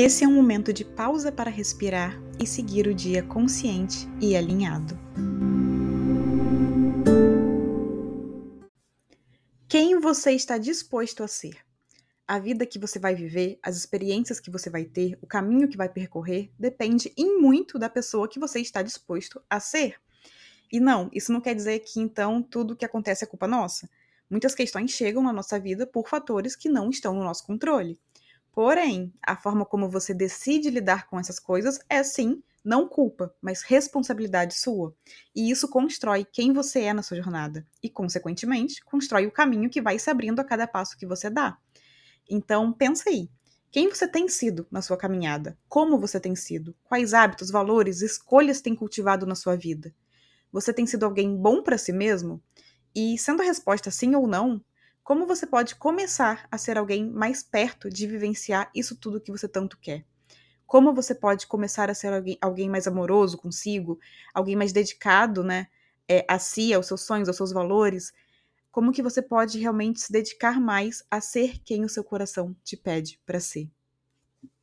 Esse é um momento de pausa para respirar e seguir o dia consciente e alinhado. Quem você está disposto a ser? A vida que você vai viver, as experiências que você vai ter, o caminho que vai percorrer, depende em muito da pessoa que você está disposto a ser. E não, isso não quer dizer que então tudo que acontece é culpa nossa. Muitas questões chegam na nossa vida por fatores que não estão no nosso controle. Porém, a forma como você decide lidar com essas coisas é sim, não culpa, mas responsabilidade sua. E isso constrói quem você é na sua jornada e, consequentemente, constrói o caminho que vai se abrindo a cada passo que você dá. Então, pensa aí. Quem você tem sido na sua caminhada? Como você tem sido? Quais hábitos, valores, escolhas tem cultivado na sua vida? Você tem sido alguém bom para si mesmo? E sendo a resposta sim ou não, como você pode começar a ser alguém mais perto de vivenciar isso tudo que você tanto quer? Como você pode começar a ser alguém, alguém mais amoroso consigo, alguém mais dedicado, né, é, a si, aos seus sonhos, aos seus valores? Como que você pode realmente se dedicar mais a ser quem o seu coração te pede para ser?